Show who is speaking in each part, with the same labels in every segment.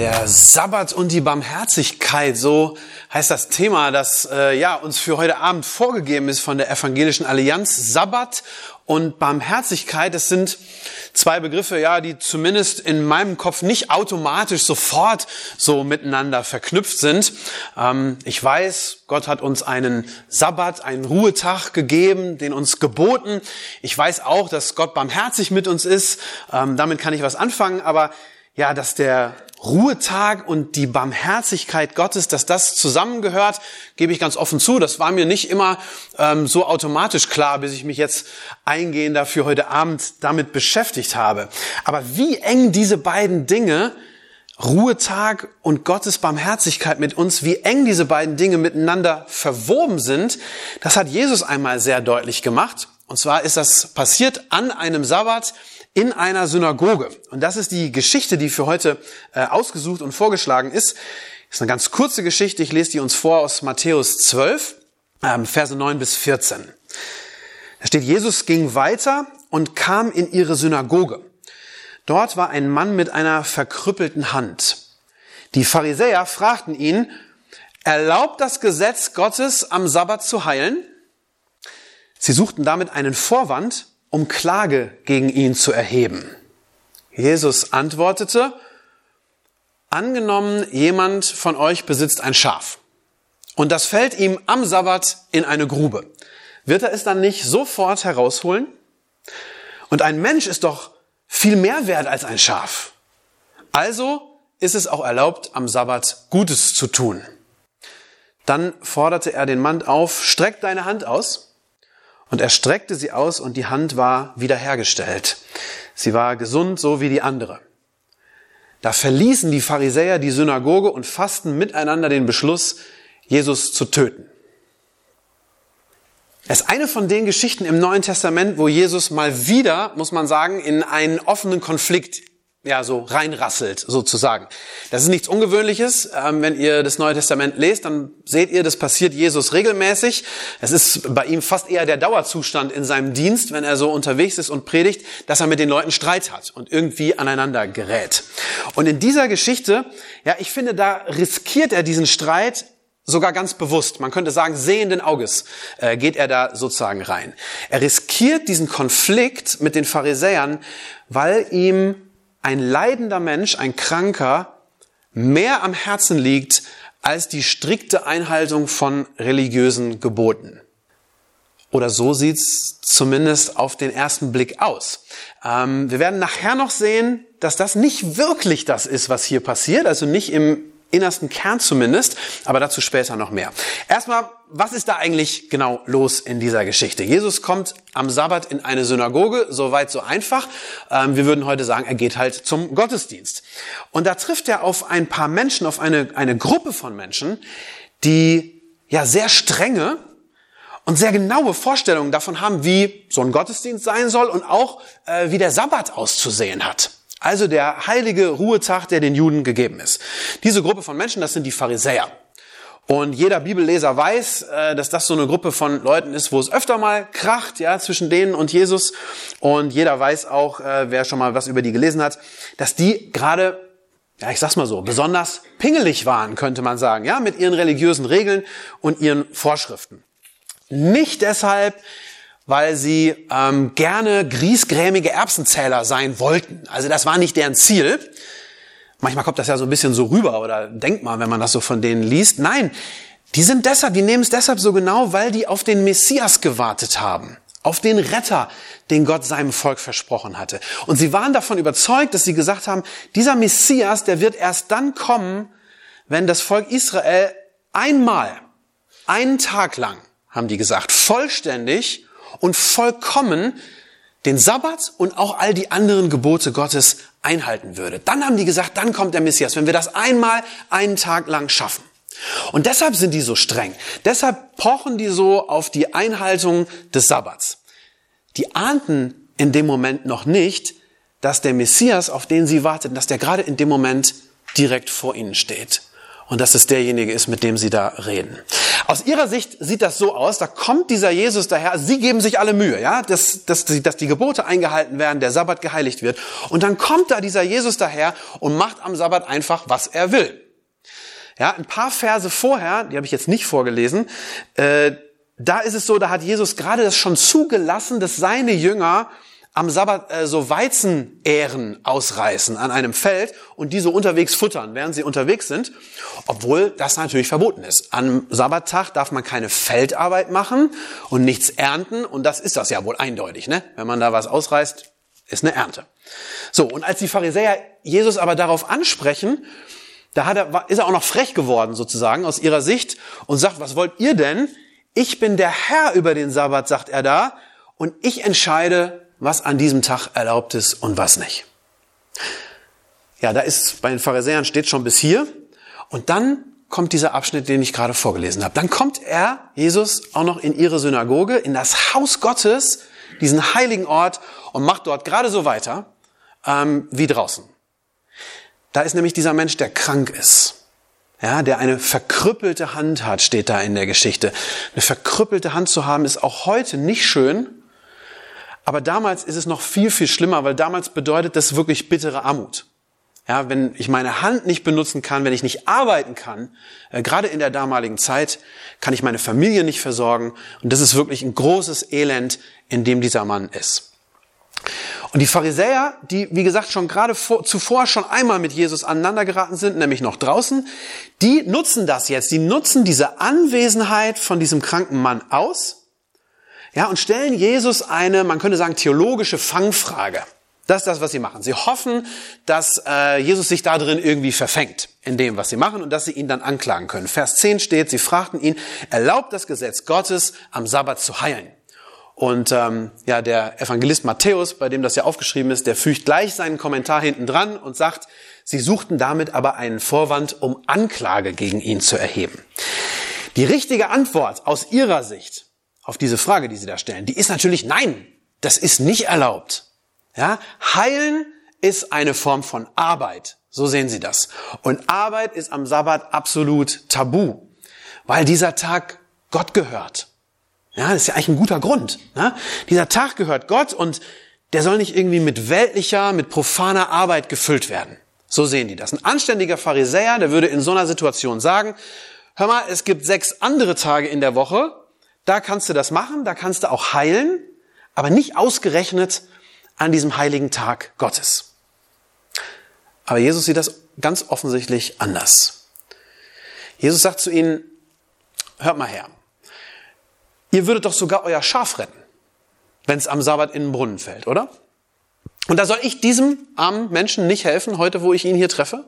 Speaker 1: Der Sabbat und die Barmherzigkeit, so heißt das Thema, das äh, ja uns für heute Abend vorgegeben ist von der Evangelischen Allianz. Sabbat und Barmherzigkeit, das sind zwei Begriffe, ja, die zumindest in meinem Kopf nicht automatisch sofort so miteinander verknüpft sind. Ähm, ich weiß, Gott hat uns einen Sabbat, einen Ruhetag gegeben, den uns geboten. Ich weiß auch, dass Gott barmherzig mit uns ist. Ähm, damit kann ich was anfangen, aber ja, dass der Ruhetag und die Barmherzigkeit Gottes, dass das zusammengehört, gebe ich ganz offen zu. Das war mir nicht immer ähm, so automatisch klar, bis ich mich jetzt eingehend dafür heute Abend damit beschäftigt habe. Aber wie eng diese beiden Dinge, Ruhetag und Gottes Barmherzigkeit mit uns, wie eng diese beiden Dinge miteinander verwoben sind, das hat Jesus einmal sehr deutlich gemacht. Und zwar ist das passiert an einem Sabbat, in einer Synagoge. Und das ist die Geschichte, die für heute äh, ausgesucht und vorgeschlagen ist. Ist eine ganz kurze Geschichte. Ich lese die uns vor aus Matthäus 12, ähm, Verse 9 bis 14. Da steht, Jesus ging weiter und kam in ihre Synagoge. Dort war ein Mann mit einer verkrüppelten Hand. Die Pharisäer fragten ihn, erlaubt das Gesetz Gottes am Sabbat zu heilen? Sie suchten damit einen Vorwand, um Klage gegen ihn zu erheben. Jesus antwortete, angenommen, jemand von euch besitzt ein Schaf und das fällt ihm am Sabbat in eine Grube. Wird er es dann nicht sofort herausholen? Und ein Mensch ist doch viel mehr wert als ein Schaf. Also ist es auch erlaubt, am Sabbat Gutes zu tun. Dann forderte er den Mann auf, streck deine Hand aus. Und er streckte sie aus und die Hand war wiederhergestellt. Sie war gesund, so wie die andere. Da verließen die Pharisäer die Synagoge und fassten miteinander den Beschluss, Jesus zu töten. Es ist eine von den Geschichten im Neuen Testament, wo Jesus mal wieder, muss man sagen, in einen offenen Konflikt ja, so reinrasselt, sozusagen. Das ist nichts Ungewöhnliches. Ähm, wenn ihr das Neue Testament lest, dann seht ihr, das passiert Jesus regelmäßig. Es ist bei ihm fast eher der Dauerzustand in seinem Dienst, wenn er so unterwegs ist und predigt, dass er mit den Leuten Streit hat und irgendwie aneinander gerät. Und in dieser Geschichte, ja, ich finde, da riskiert er diesen Streit sogar ganz bewusst, man könnte sagen, sehenden Auges äh, geht er da sozusagen rein. Er riskiert diesen Konflikt mit den Pharisäern, weil ihm ein leidender Mensch, ein Kranker, mehr am Herzen liegt als die strikte Einhaltung von religiösen Geboten. Oder so sieht's zumindest auf den ersten Blick aus. Ähm, wir werden nachher noch sehen, dass das nicht wirklich das ist, was hier passiert, also nicht im innersten Kern zumindest, aber dazu später noch mehr. Erstmal, was ist da eigentlich genau los in dieser Geschichte? Jesus kommt am Sabbat in eine Synagoge, soweit so einfach. Ähm, wir würden heute sagen, er geht halt zum Gottesdienst. Und da trifft er auf ein paar Menschen, auf eine, eine Gruppe von Menschen, die ja sehr strenge und sehr genaue Vorstellungen davon haben, wie so ein Gottesdienst sein soll und auch äh, wie der Sabbat auszusehen hat. Also der heilige Ruhetag, der den Juden gegeben ist. Diese Gruppe von Menschen, das sind die Pharisäer. Und jeder Bibelleser weiß, äh, dass das so eine Gruppe von Leuten ist, wo es öfter mal kracht, ja, zwischen denen und Jesus. Und jeder weiß auch, äh, wer schon mal was über die gelesen hat, dass die gerade, ja, ich sag's mal so, besonders pingelig waren, könnte man sagen, ja, mit ihren religiösen Regeln und ihren Vorschriften. Nicht deshalb, weil sie ähm, gerne griesgrämige Erbsenzähler sein wollten. Also das war nicht deren Ziel. Manchmal kommt das ja so ein bisschen so rüber oder denkt mal, wenn man das so von denen liest. Nein, die sind deshalb, die nehmen es deshalb so genau, weil die auf den Messias gewartet haben. Auf den Retter, den Gott seinem Volk versprochen hatte. Und sie waren davon überzeugt, dass sie gesagt haben, dieser Messias, der wird erst dann kommen, wenn das Volk Israel einmal, einen Tag lang, haben die gesagt, vollständig und vollkommen den Sabbat und auch all die anderen Gebote Gottes einhalten würde. Dann haben die gesagt, dann kommt der Messias, wenn wir das einmal einen Tag lang schaffen. Und deshalb sind die so streng. Deshalb pochen die so auf die Einhaltung des Sabbats. Die ahnten in dem Moment noch nicht, dass der Messias, auf den sie warteten, dass der gerade in dem Moment direkt vor ihnen steht. Und dass es derjenige ist, mit dem sie da reden. Aus ihrer Sicht sieht das so aus, da kommt dieser Jesus daher, sie geben sich alle Mühe, ja, dass, dass, dass die Gebote eingehalten werden, der Sabbat geheiligt wird. Und dann kommt da dieser Jesus daher und macht am Sabbat einfach, was er will. Ja, ein paar Verse vorher, die habe ich jetzt nicht vorgelesen, äh, da ist es so, da hat Jesus gerade das schon zugelassen, dass seine Jünger am Sabbat äh, so Weizenähren ausreißen an einem Feld und die so unterwegs futtern, während sie unterwegs sind, obwohl das natürlich verboten ist. Am Sabbattag darf man keine Feldarbeit machen und nichts ernten und das ist das ja wohl eindeutig, ne? Wenn man da was ausreißt, ist eine Ernte. So, und als die Pharisäer Jesus aber darauf ansprechen, da hat er, ist er auch noch frech geworden sozusagen aus ihrer Sicht und sagt, was wollt ihr denn? Ich bin der Herr über den Sabbat, sagt er da, und ich entscheide, was an diesem Tag erlaubt ist und was nicht. Ja, da ist bei den Pharisäern steht schon bis hier. Und dann kommt dieser Abschnitt, den ich gerade vorgelesen habe. Dann kommt er, Jesus, auch noch in ihre Synagoge, in das Haus Gottes, diesen heiligen Ort und macht dort gerade so weiter ähm, wie draußen. Da ist nämlich dieser Mensch, der krank ist. Ja, der eine verkrüppelte Hand hat, steht da in der Geschichte. Eine verkrüppelte Hand zu haben, ist auch heute nicht schön. Aber damals ist es noch viel, viel schlimmer, weil damals bedeutet das wirklich bittere Armut. Ja, wenn ich meine Hand nicht benutzen kann, wenn ich nicht arbeiten kann, äh, gerade in der damaligen Zeit, kann ich meine Familie nicht versorgen. Und das ist wirklich ein großes Elend, in dem dieser Mann ist. Und die Pharisäer, die, wie gesagt, schon gerade vor, zuvor schon einmal mit Jesus aneinander geraten sind, nämlich noch draußen, die nutzen das jetzt. Die nutzen diese Anwesenheit von diesem kranken Mann aus ja, und stellen Jesus eine, man könnte sagen, theologische Fangfrage. Das ist das, was sie machen. Sie hoffen, dass äh, Jesus sich da drin irgendwie verfängt in dem, was sie machen und dass sie ihn dann anklagen können. Vers 10 steht, sie fragten ihn, erlaubt das Gesetz Gottes, am Sabbat zu heilen? Und ähm, ja, der Evangelist Matthäus, bei dem das ja aufgeschrieben ist, der fügt gleich seinen Kommentar hinten dran und sagt, sie suchten damit aber einen Vorwand, um Anklage gegen ihn zu erheben. Die richtige Antwort aus ihrer Sicht auf diese Frage, die Sie da stellen, die ist natürlich nein, das ist nicht erlaubt. Ja, heilen ist eine Form von Arbeit. So sehen Sie das. Und Arbeit ist am Sabbat absolut tabu, weil dieser Tag Gott gehört. Ja, das ist ja eigentlich ein guter Grund. Ne? Dieser Tag gehört Gott und der soll nicht irgendwie mit weltlicher, mit profaner Arbeit gefüllt werden. So sehen die das. Ein anständiger Pharisäer, der würde in so einer Situation sagen, hör mal, es gibt sechs andere Tage in der Woche, da kannst du das machen, da kannst du auch heilen, aber nicht ausgerechnet an diesem heiligen Tag Gottes. Aber Jesus sieht das ganz offensichtlich anders. Jesus sagt zu ihnen, hört mal her, ihr würdet doch sogar euer Schaf retten, wenn es am Sabbat in den Brunnen fällt, oder? Und da soll ich diesem armen Menschen nicht helfen, heute wo ich ihn hier treffe?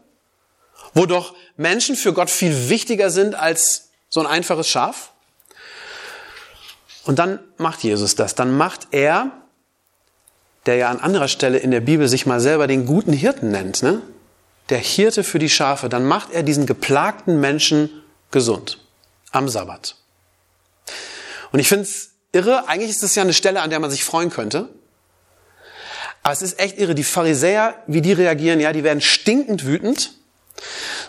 Speaker 1: Wo doch Menschen für Gott viel wichtiger sind als so ein einfaches Schaf? Und dann macht Jesus das. Dann macht er, der ja an anderer Stelle in der Bibel sich mal selber den guten Hirten nennt, ne? der Hirte für die Schafe, dann macht er diesen geplagten Menschen gesund am Sabbat. Und ich finde es irre, eigentlich ist das ja eine Stelle, an der man sich freuen könnte. Aber es ist echt irre, die Pharisäer, wie die reagieren, ja, die werden stinkend wütend.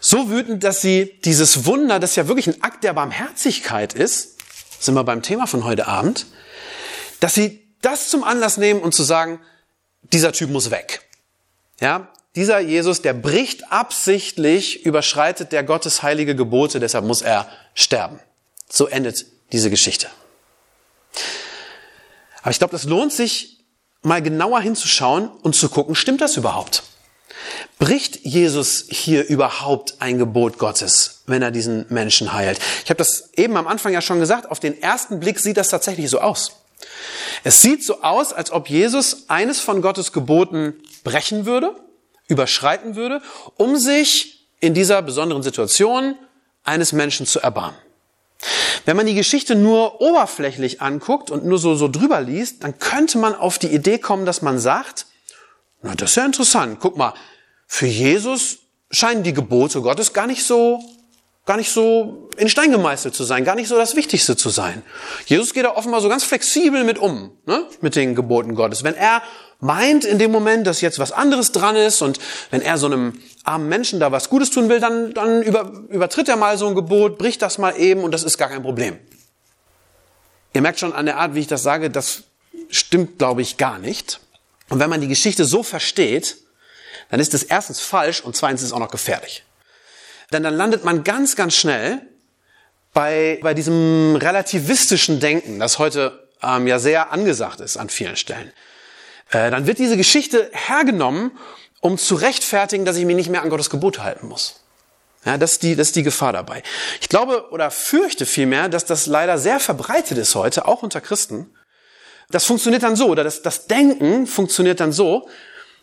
Speaker 1: So wütend, dass sie dieses Wunder, das ja wirklich ein Akt der Barmherzigkeit ist, sind wir beim Thema von heute Abend, dass sie das zum Anlass nehmen und zu sagen, dieser Typ muss weg. Ja, dieser Jesus, der bricht absichtlich, überschreitet der Gottes heilige Gebote, deshalb muss er sterben. So endet diese Geschichte. Aber ich glaube, das lohnt sich, mal genauer hinzuschauen und zu gucken, stimmt das überhaupt? Bricht Jesus hier überhaupt ein Gebot Gottes, wenn er diesen Menschen heilt? Ich habe das eben am Anfang ja schon gesagt, auf den ersten Blick sieht das tatsächlich so aus. Es sieht so aus, als ob Jesus eines von Gottes Geboten brechen würde, überschreiten würde, um sich in dieser besonderen Situation eines Menschen zu erbarmen. Wenn man die Geschichte nur oberflächlich anguckt und nur so, so drüber liest, dann könnte man auf die Idee kommen, dass man sagt, Na, das ist ja interessant. Guck mal, für Jesus scheinen die Gebote Gottes gar nicht so, gar nicht so in Stein gemeißelt zu sein, gar nicht so das Wichtigste zu sein. Jesus geht da offenbar so ganz flexibel mit um, ne? mit den Geboten Gottes. Wenn er meint in dem Moment, dass jetzt was anderes dran ist und wenn er so einem armen Menschen da was Gutes tun will, dann, dann über, übertritt er mal so ein Gebot, bricht das mal eben und das ist gar kein Problem. Ihr merkt schon an der Art, wie ich das sage, das stimmt, glaube ich, gar nicht. Und wenn man die Geschichte so versteht, dann ist es erstens falsch und zweitens ist es auch noch gefährlich. Denn dann landet man ganz, ganz schnell bei, bei diesem relativistischen Denken, das heute ähm, ja sehr angesagt ist an vielen Stellen. Äh, dann wird diese Geschichte hergenommen, um zu rechtfertigen, dass ich mich nicht mehr an Gottes Gebote halten muss. Ja, das ist die, das ist die Gefahr dabei. Ich glaube oder fürchte vielmehr, dass das leider sehr verbreitet ist heute, auch unter Christen. Das funktioniert dann so, oder das, das Denken funktioniert dann so,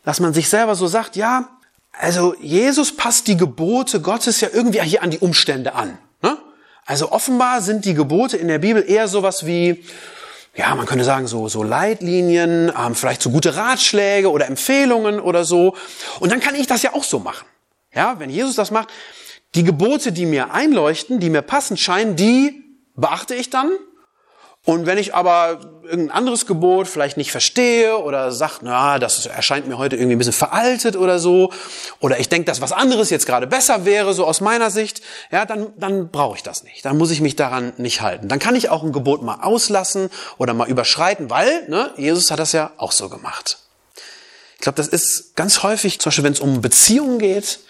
Speaker 1: dass man sich selber so sagt, ja, also Jesus passt die Gebote Gottes ja irgendwie hier an die Umstände an. Ne? Also offenbar sind die Gebote in der Bibel eher sowas wie, ja, man könnte sagen, so, so Leitlinien, ähm, vielleicht so gute Ratschläge oder Empfehlungen oder so. Und dann kann ich das ja auch so machen. Ja, wenn Jesus das macht, die Gebote, die mir einleuchten, die mir passend scheinen, die beachte ich dann und wenn ich aber irgendein anderes Gebot vielleicht nicht verstehe oder sage, na, das erscheint mir heute irgendwie ein bisschen veraltet oder so, oder ich denke, dass was anderes jetzt gerade besser wäre, so aus meiner Sicht, ja, dann, dann brauche ich das nicht. Dann muss ich mich daran nicht halten. Dann kann ich auch ein Gebot mal auslassen oder mal überschreiten, weil ne, Jesus hat das ja auch so gemacht. Ich glaube, das ist ganz häufig, zum Beispiel wenn es um Beziehungen geht,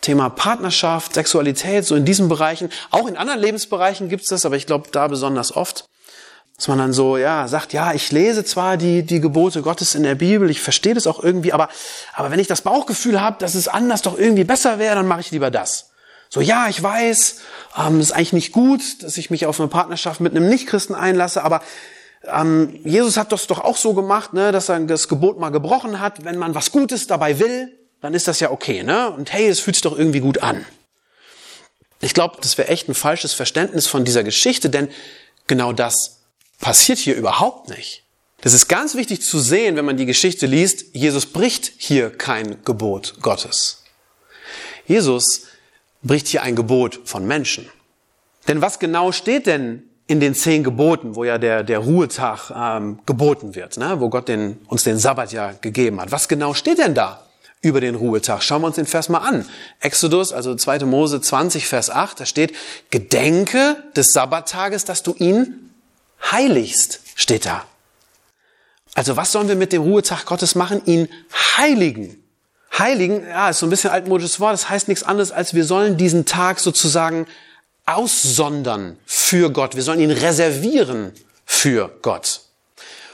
Speaker 1: Thema Partnerschaft, Sexualität, so in diesen Bereichen. Auch in anderen Lebensbereichen gibt es das, aber ich glaube da besonders oft. Dass man dann so, ja, sagt, ja, ich lese zwar die, die Gebote Gottes in der Bibel, ich verstehe das auch irgendwie, aber, aber wenn ich das Bauchgefühl habe, dass es anders doch irgendwie besser wäre, dann mache ich lieber das. So, ja, ich weiß, ähm, ist eigentlich nicht gut, dass ich mich auf eine Partnerschaft mit einem Nichtchristen einlasse, aber ähm, Jesus hat das doch auch so gemacht, ne, dass er das Gebot mal gebrochen hat. Wenn man was Gutes dabei will, dann ist das ja okay, ne? Und hey, es fühlt sich doch irgendwie gut an. Ich glaube, das wäre echt ein falsches Verständnis von dieser Geschichte, denn genau das passiert hier überhaupt nicht. Das ist ganz wichtig zu sehen, wenn man die Geschichte liest. Jesus bricht hier kein Gebot Gottes. Jesus bricht hier ein Gebot von Menschen. Denn was genau steht denn in den zehn Geboten, wo ja der, der Ruhetag ähm, geboten wird, ne? wo Gott den, uns den Sabbat ja gegeben hat? Was genau steht denn da über den Ruhetag? Schauen wir uns den Vers mal an. Exodus, also 2. Mose 20, Vers 8, da steht, Gedenke des Sabbattages, dass du ihn heiligst, steht da. Also was sollen wir mit dem Ruhetag Gottes machen? Ihn heiligen. Heiligen, ja, ist so ein bisschen altmodisches Wort, das heißt nichts anderes, als wir sollen diesen Tag sozusagen aussondern für Gott. Wir sollen ihn reservieren für Gott.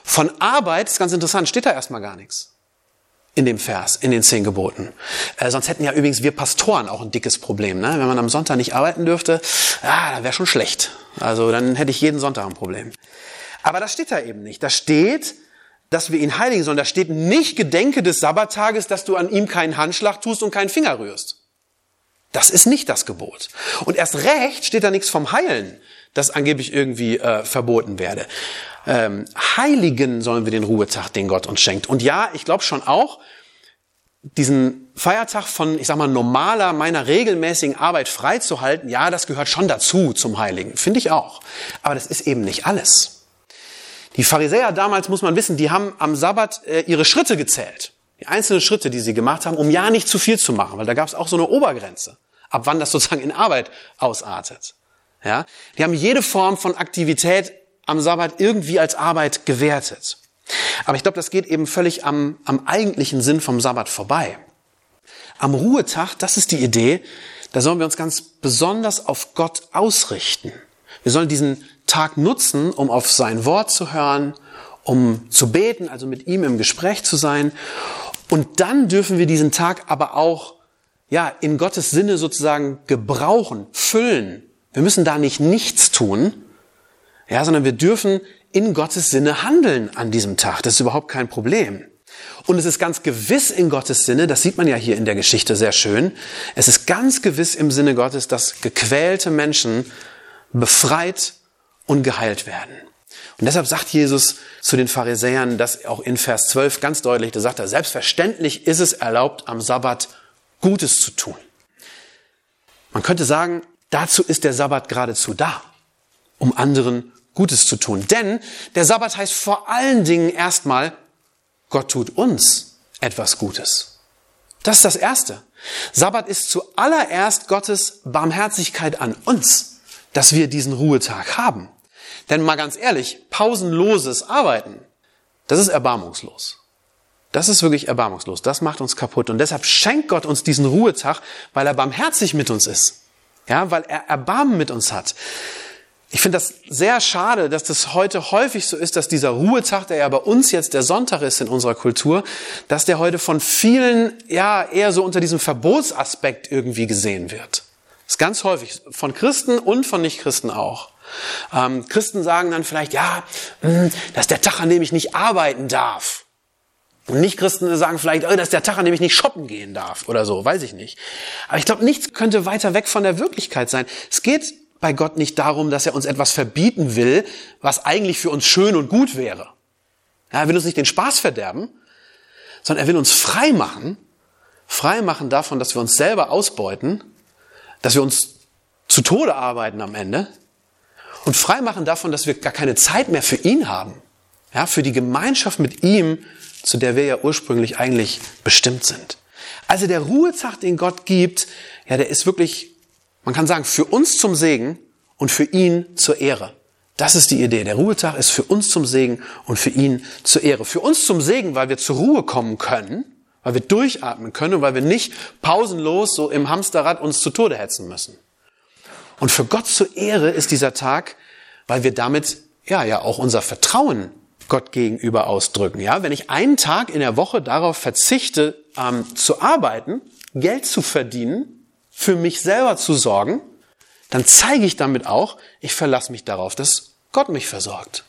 Speaker 1: Von Arbeit, ist ganz interessant, steht da erstmal gar nichts in dem Vers, in den zehn Geboten. Äh, sonst hätten ja übrigens wir Pastoren auch ein dickes Problem. Ne? Wenn man am Sonntag nicht arbeiten dürfte, ah, wäre schon schlecht. Also dann hätte ich jeden Sonntag ein Problem. Aber das steht da eben nicht. Da steht, dass wir ihn heiligen sollen. Da steht nicht Gedenke des Sabbattages, dass du an ihm keinen Handschlag tust und keinen Finger rührst. Das ist nicht das Gebot. Und erst recht steht da nichts vom Heilen, das angeblich irgendwie äh, verboten werde ähm, heiligen sollen wir den Ruhetag, den Gott uns schenkt. Und ja, ich glaube schon auch, diesen Feiertag von, ich sag mal, normaler, meiner regelmäßigen Arbeit freizuhalten, ja, das gehört schon dazu zum Heiligen. Finde ich auch. Aber das ist eben nicht alles. Die Pharisäer damals, muss man wissen, die haben am Sabbat äh, ihre Schritte gezählt. Die einzelnen Schritte, die sie gemacht haben, um ja nicht zu viel zu machen, weil da gab es auch so eine Obergrenze, ab wann das sozusagen in Arbeit ausartet. Ja, die haben jede Form von Aktivität am Sabbat irgendwie als Arbeit gewertet. Aber ich glaube, das geht eben völlig am, am eigentlichen Sinn vom Sabbat vorbei. Am Ruhetag, das ist die Idee, da sollen wir uns ganz besonders auf Gott ausrichten. Wir sollen diesen Tag nutzen, um auf sein Wort zu hören, um zu beten, also mit ihm im Gespräch zu sein. Und dann dürfen wir diesen Tag aber auch, ja, in Gottes Sinne sozusagen gebrauchen, füllen. Wir müssen da nicht nichts tun, ja, sondern wir dürfen in Gottes Sinne handeln an diesem Tag. Das ist überhaupt kein Problem. Und es ist ganz gewiss in Gottes Sinne, das sieht man ja hier in der Geschichte sehr schön, es ist ganz gewiss im Sinne Gottes, dass gequälte Menschen befreit und geheilt werden. Und deshalb sagt Jesus zu den Pharisäern das auch in Vers 12 ganz deutlich, da sagt er, selbstverständlich ist es erlaubt, am Sabbat Gutes zu tun. Man könnte sagen, dazu ist der Sabbat geradezu da, um anderen Gutes zu tun. Denn der Sabbat heißt vor allen Dingen erstmal, Gott tut uns etwas Gutes. Das ist das Erste. Sabbat ist zuallererst Gottes Barmherzigkeit an uns, dass wir diesen Ruhetag haben. Denn mal ganz ehrlich, pausenloses Arbeiten, das ist erbarmungslos. Das ist wirklich erbarmungslos. Das macht uns kaputt. Und deshalb schenkt Gott uns diesen Ruhetag, weil er barmherzig mit uns ist. Ja, weil er Erbarmen mit uns hat. Ich finde das sehr schade, dass das heute häufig so ist, dass dieser Ruhetag, der ja bei uns jetzt der Sonntag ist in unserer Kultur, dass der heute von vielen ja eher so unter diesem Verbotsaspekt irgendwie gesehen wird. Das ist ganz häufig von Christen und von Nichtchristen auch. Ähm, Christen sagen dann vielleicht, ja, hm, dass der Tag, an dem ich nicht arbeiten darf. Und Nichtchristen sagen vielleicht, oh, dass der Tag, an dem ich nicht shoppen gehen darf oder so, weiß ich nicht. Aber ich glaube, nichts könnte weiter weg von der Wirklichkeit sein. Es geht bei Gott nicht darum, dass er uns etwas verbieten will, was eigentlich für uns schön und gut wäre. Ja, er will uns nicht den Spaß verderben, sondern er will uns frei machen, frei machen davon, dass wir uns selber ausbeuten, dass wir uns zu Tode arbeiten am Ende und frei machen davon, dass wir gar keine Zeit mehr für ihn haben. Ja, für die Gemeinschaft mit ihm, zu der wir ja ursprünglich eigentlich bestimmt sind. Also der Ruhetag, den Gott gibt, ja, der ist wirklich man kann sagen, für uns zum Segen und für ihn zur Ehre. Das ist die Idee. Der Ruhetag ist für uns zum Segen und für ihn zur Ehre. Für uns zum Segen, weil wir zur Ruhe kommen können, weil wir durchatmen können und weil wir nicht pausenlos so im Hamsterrad uns zu Tode hetzen müssen. Und für Gott zur Ehre ist dieser Tag, weil wir damit ja ja auch unser Vertrauen Gott gegenüber ausdrücken. Ja, wenn ich einen Tag in der Woche darauf verzichte, ähm, zu arbeiten, Geld zu verdienen, für mich selber zu sorgen, dann zeige ich damit auch, ich verlasse mich darauf, dass Gott mich versorgt.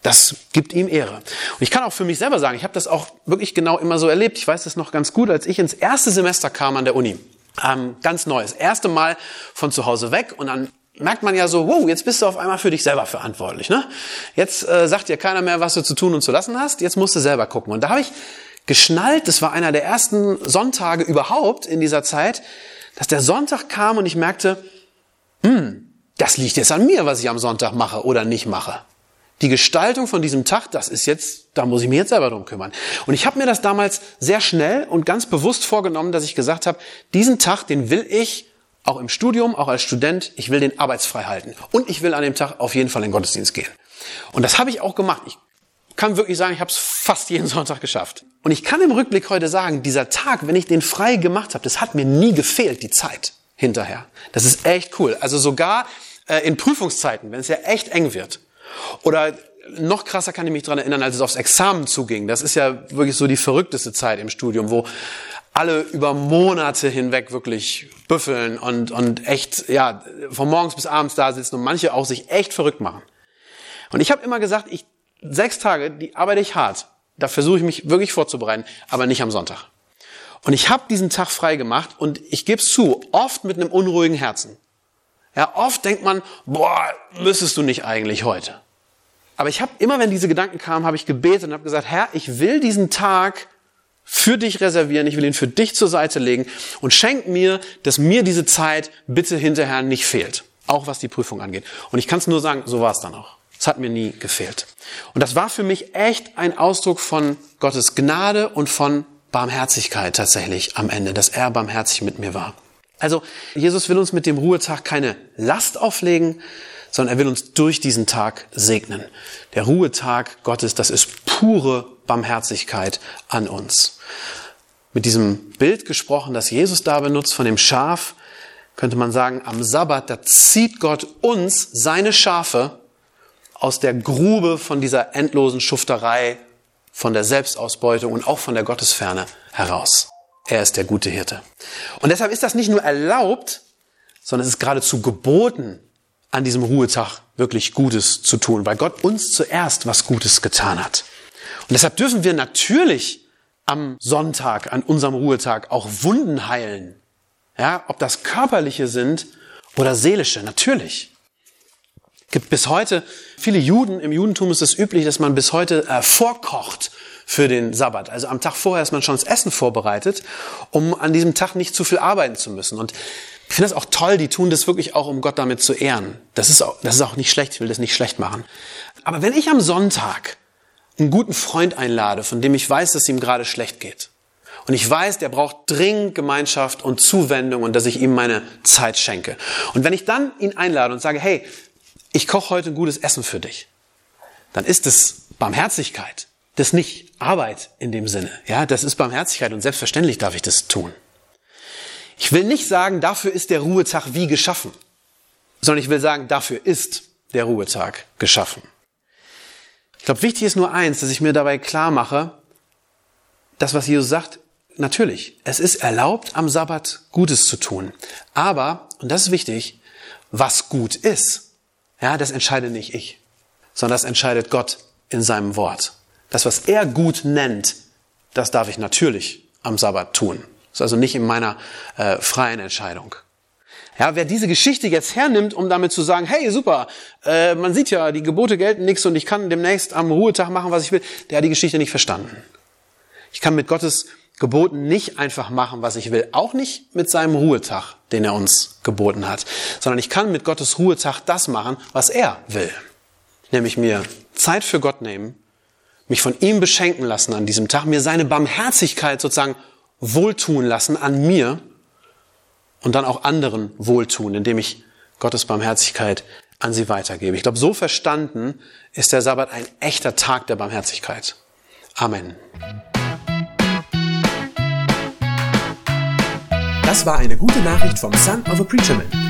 Speaker 1: Das gibt ihm Ehre. Und ich kann auch für mich selber sagen, ich habe das auch wirklich genau immer so erlebt. Ich weiß das noch ganz gut, als ich ins erste Semester kam an der Uni. Ähm, ganz neues. Erste Mal von zu Hause weg und dann merkt man ja so, wow, jetzt bist du auf einmal für dich selber verantwortlich. Ne? Jetzt äh, sagt dir keiner mehr, was du zu tun und zu lassen hast. Jetzt musst du selber gucken. Und da habe ich geschnallt, das war einer der ersten Sonntage überhaupt in dieser Zeit, dass der Sonntag kam und ich merkte, hm, das liegt jetzt an mir, was ich am Sonntag mache oder nicht mache. Die Gestaltung von diesem Tag, das ist jetzt, da muss ich mich jetzt selber drum kümmern. Und ich habe mir das damals sehr schnell und ganz bewusst vorgenommen, dass ich gesagt habe, diesen Tag, den will ich auch im Studium, auch als Student, ich will den arbeitsfrei halten. Und ich will an dem Tag auf jeden Fall in den Gottesdienst gehen. Und das habe ich auch gemacht. Ich kann wirklich sagen, ich habe es fast jeden Sonntag geschafft. Und ich kann im Rückblick heute sagen, dieser Tag, wenn ich den frei gemacht habe, das hat mir nie gefehlt, die Zeit hinterher. Das ist echt cool. Also sogar äh, in Prüfungszeiten, wenn es ja echt eng wird. Oder noch krasser kann ich mich dran erinnern, als es aufs Examen zuging. Das ist ja wirklich so die verrückteste Zeit im Studium, wo alle über Monate hinweg wirklich büffeln und, und echt, ja, von morgens bis abends da sitzen und manche auch sich echt verrückt machen. Und ich habe immer gesagt, ich sechs Tage, die arbeite ich hart. Da versuche ich mich wirklich vorzubereiten, aber nicht am Sonntag. Und ich habe diesen Tag frei gemacht und ich gebe es zu, oft mit einem unruhigen Herzen. Ja, oft denkt man, boah, müsstest du nicht eigentlich heute. Aber ich habe immer, wenn diese Gedanken kamen, habe ich gebetet und habe gesagt, Herr, ich will diesen Tag für dich reservieren, ich will ihn für dich zur Seite legen und schenk mir, dass mir diese Zeit bitte hinterher nicht fehlt, auch was die Prüfung angeht. Und ich kann es nur sagen, so war es dann auch. Es hat mir nie gefehlt. Und das war für mich echt ein Ausdruck von Gottes Gnade und von Barmherzigkeit tatsächlich am Ende, dass er barmherzig mit mir war. Also Jesus will uns mit dem Ruhetag keine Last auflegen, sondern er will uns durch diesen Tag segnen. Der Ruhetag Gottes, das ist pure Barmherzigkeit an uns. Mit diesem Bild gesprochen, das Jesus da benutzt von dem Schaf, könnte man sagen, am Sabbat, da zieht Gott uns, seine Schafe, aus der Grube von dieser endlosen Schufterei, von der Selbstausbeutung und auch von der Gottesferne heraus. Er ist der gute Hirte. Und deshalb ist das nicht nur erlaubt, sondern es ist geradezu geboten, an diesem Ruhetag wirklich Gutes zu tun, weil Gott uns zuerst was Gutes getan hat. Und deshalb dürfen wir natürlich am Sonntag, an unserem Ruhetag auch Wunden heilen. Ja, ob das körperliche sind oder seelische, natürlich. gibt bis heute, viele Juden, im Judentum ist es üblich, dass man bis heute äh, vorkocht für den Sabbat. Also am Tag vorher ist man schon das Essen vorbereitet, um an diesem Tag nicht zu viel arbeiten zu müssen. Und ich finde das auch toll, die tun das wirklich auch, um Gott damit zu ehren. Das ist auch, das ist auch nicht schlecht, ich will das nicht schlecht machen. Aber wenn ich am Sonntag einen guten Freund einlade, von dem ich weiß, dass ihm gerade schlecht geht, und ich weiß, der braucht dringend Gemeinschaft und Zuwendung und dass ich ihm meine Zeit schenke. Und wenn ich dann ihn einlade und sage, hey, ich koche heute ein gutes Essen für dich, dann ist es Barmherzigkeit. Das nicht Arbeit in dem Sinne. Ja, das ist Barmherzigkeit und selbstverständlich darf ich das tun. Ich will nicht sagen, dafür ist der Ruhetag wie geschaffen, sondern ich will sagen, dafür ist der Ruhetag geschaffen. Ich glaube, wichtig ist nur eins, dass ich mir dabei klar mache, das, was Jesus sagt, natürlich, es ist erlaubt, am Sabbat Gutes zu tun. Aber, und das ist wichtig, was gut ist, ja, das entscheide nicht ich, sondern das entscheidet Gott in seinem Wort. Das, was er gut nennt, das darf ich natürlich am Sabbat tun. Das ist also nicht in meiner äh, freien Entscheidung. Ja, wer diese Geschichte jetzt hernimmt, um damit zu sagen, hey, super, äh, man sieht ja, die Gebote gelten nichts und ich kann demnächst am Ruhetag machen, was ich will, der hat die Geschichte nicht verstanden. Ich kann mit Gottes Geboten nicht einfach machen, was ich will. Auch nicht mit seinem Ruhetag, den er uns geboten hat. Sondern ich kann mit Gottes Ruhetag das machen, was er will. Nämlich mir Zeit für Gott nehmen, mich von ihm beschenken lassen an diesem Tag, mir seine Barmherzigkeit sozusagen wohltun lassen an mir und dann auch anderen wohltun, indem ich Gottes Barmherzigkeit an sie weitergebe. Ich glaube, so verstanden ist der Sabbat ein echter Tag der Barmherzigkeit. Amen.
Speaker 2: Das war eine gute Nachricht vom Son of a Preacher Man.